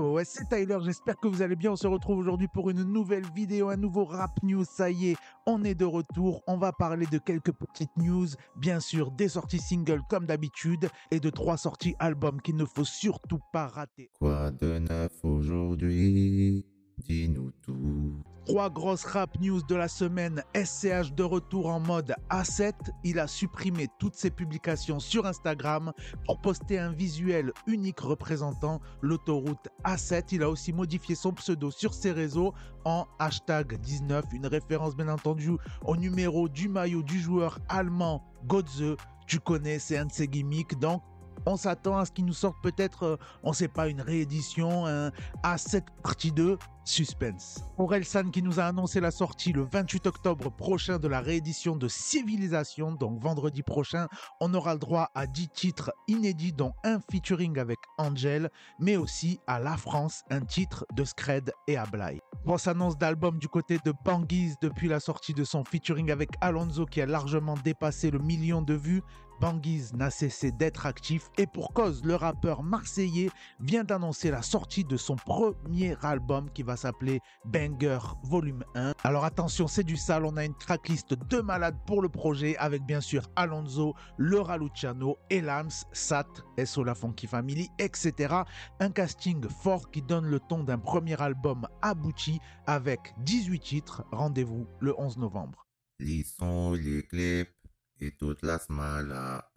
Ah ouais, c'est Tyler, j'espère que vous allez bien. On se retrouve aujourd'hui pour une nouvelle vidéo, un nouveau rap news. Ça y est, on est de retour. On va parler de quelques petites news, bien sûr, des sorties singles comme d'habitude et de trois sorties albums qu'il ne faut surtout pas rater. Quoi de neuf aujourd'hui? Dis-nous tout. Trois grosses rap news de la semaine. SCH de retour en mode A7. Il a supprimé toutes ses publications sur Instagram pour poster un visuel unique représentant l'autoroute A7. Il a aussi modifié son pseudo sur ses réseaux en hashtag 19, une référence bien entendu au numéro du maillot du joueur allemand Godze. Tu connais, c'est un de ses gimmicks. Donc, on s'attend à ce qu'il nous sorte peut-être, euh, on ne sait pas, une réédition, un A7 partie 2, suspense. Orelsan qui nous a annoncé la sortie le 28 octobre prochain de la réédition de Civilisation, donc vendredi prochain, on aura le droit à 10 titres inédits dont un featuring avec Angel, mais aussi à La France, un titre de Scred et Ablai. Grosse annonce d'album du côté de Banguise depuis la sortie de son featuring avec Alonso qui a largement dépassé le million de vues. Banguise n'a cessé d'être actif et pour cause, le rappeur marseillais vient d'annoncer la sortie de son premier album qui va s'appeler Banger Volume 1. Alors attention, c'est du sale, on a une tracklist de malades pour le projet avec bien sûr Alonso, Laura Luciano, Elams, Sat, SO La Funky Family, etc. Un casting fort qui donne le ton d'un premier album abouti avec 18 titres. Rendez-vous le 11 novembre. Les clips et toute la smala.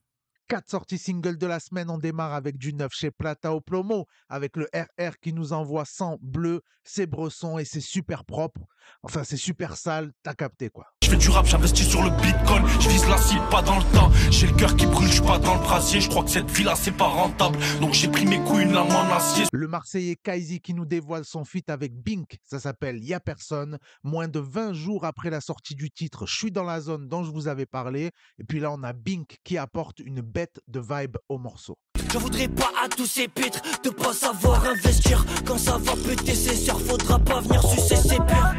Quatre sorties singles de la semaine, on démarre avec du neuf chez Plata au Plomo, avec le RR qui nous envoie 100 bleu, c'est bresson et c'est super propre. Enfin, c'est super sale, t'as capté quoi. Je fais du rap, j'investis sur le bitcoin, je vise la cible, pas dans le temps. J'ai le cœur qui brûle, je pas dans le brasier, je crois que cette vie-là c'est pas rentable. Donc j'ai pris mes couilles, une lame en acier. Le Marseillais Kaizi qui nous dévoile son feat avec Bink, ça s'appelle Y'a personne. Moins de 20 jours après la sortie du titre, je suis dans la zone dont je vous avais parlé. Et puis là, on a Bink qui apporte une bête de vibe au morceau. Je voudrais pas à tous ces pitres de pas savoir investir. Quand ça va péter ses sœurs, faudra pas venir sucer ses pères.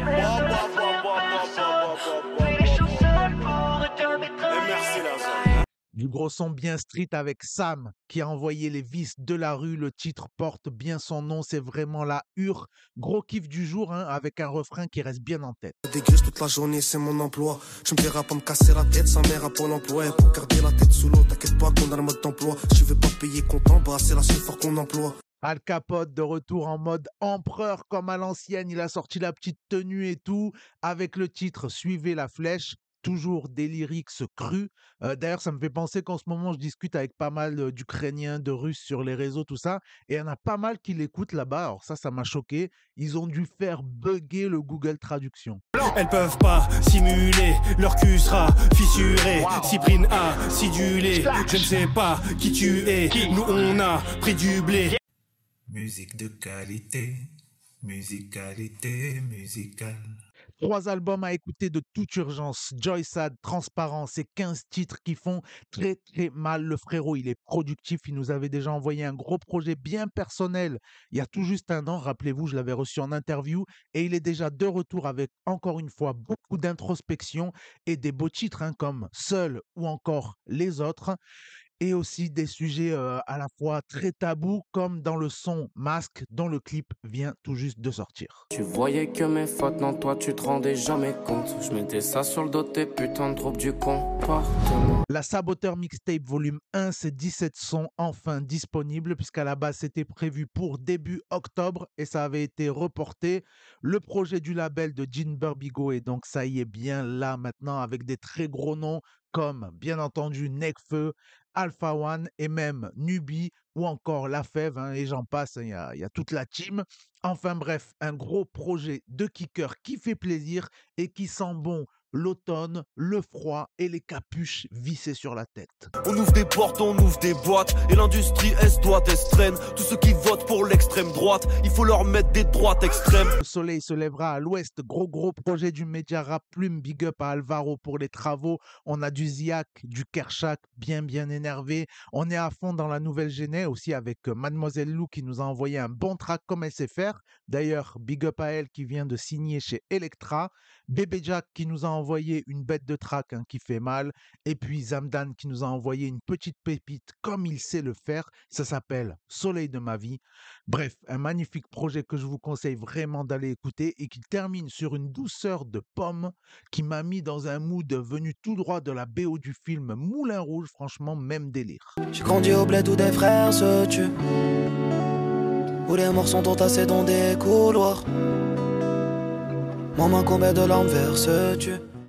Du gros son bien street avec Sam qui a envoyé les vices de la rue. Le titre porte bien son nom, c'est vraiment la hure. Gros kiff du jour hein, avec un refrain qui reste bien en tête. Dégage toute la journée, c'est mon emploi. Je me verrai pas me casser la tête, sa mère a pas l'emploi. Pour garder la tête sous l'eau, t'inquiète pas qu'on a le mode d'emploi. Je vais pas payer content, bah c'est la seule qu'on emploie. Al Capote de retour en mode empereur comme à l'ancienne, il a sorti la petite tenue et tout avec le titre Suivez la flèche toujours des lyrics crus. Euh, D'ailleurs, ça me fait penser qu'en ce moment, je discute avec pas mal d'Ukrainiens, de Russes sur les réseaux, tout ça, et il y en a pas mal qui l'écoutent là-bas. Alors ça, ça m'a choqué. Ils ont dû faire bugger le Google Traduction. Elles peuvent pas simuler, leur cul sera fissuré. Cyprine a sidulé, je ne sais pas qui tu es. Nous, on a pris du blé. Musique de qualité, musicalité musicale. Trois albums à écouter de toute urgence. Joy Sad, Transparence et 15 titres qui font très très mal. Le frérot, il est productif. Il nous avait déjà envoyé un gros projet bien personnel il y a tout juste un an. Rappelez-vous, je l'avais reçu en interview et il est déjà de retour avec encore une fois beaucoup d'introspection et des beaux titres hein, comme Seul ou encore Les Autres et aussi des sujets à la fois très tabous comme dans le son Masque dont le clip vient tout juste de sortir. Tu voyais que mes fautes, non toi tu te rendais jamais compte. Je mettais ça sur le dos tes putains de troupe du comportement. La Saboteur Mixtape volume 1, c'est 17 sons enfin disponibles puisqu'à la base c'était prévu pour début octobre et ça avait été reporté. Le projet du label de Jean Burbigo est donc ça y est bien là maintenant avec des très gros noms comme bien entendu Necfeu, Alpha One et même Nubi ou encore La Fève, hein, et j'en passe, il y, a, y a toute la team. Enfin bref, un gros projet de kicker qui fait plaisir et qui sent bon l'automne, le froid et les capuches vissées sur la tête. On ouvre des portes, on ouvre des boîtes, et l'industrie est droite estreine. Tous ceux qui votent pour l'extrême droite, il faut leur mettre des droites extrêmes. Le soleil se lèvera à l'ouest, gros gros projet du média rap plume, big up à Alvaro pour les travaux. On a du Ziak, du Kershak, bien bien énervé. On est à fond dans la nouvelle Genève aussi avec euh, Mademoiselle Lou qui nous a envoyé un bon track comme SFR. D'ailleurs, big up à elle qui vient de signer chez Electra. Bébé Jack qui nous a envoyé envoyé une bête de traque hein, qui fait mal. Et puis Zamdan qui nous a envoyé une petite pépite comme il sait le faire. Ça s'appelle Soleil de ma vie. Bref, un magnifique projet que je vous conseille vraiment d'aller écouter et qui termine sur une douceur de pomme qui m'a mis dans un mood venu tout droit de la BO du film Moulin Rouge. Franchement, même délire. J'ai grandi au bled où des frères se tuent. Où les morts sont entassés dans des couloirs. Maman, combien de larmes verse tu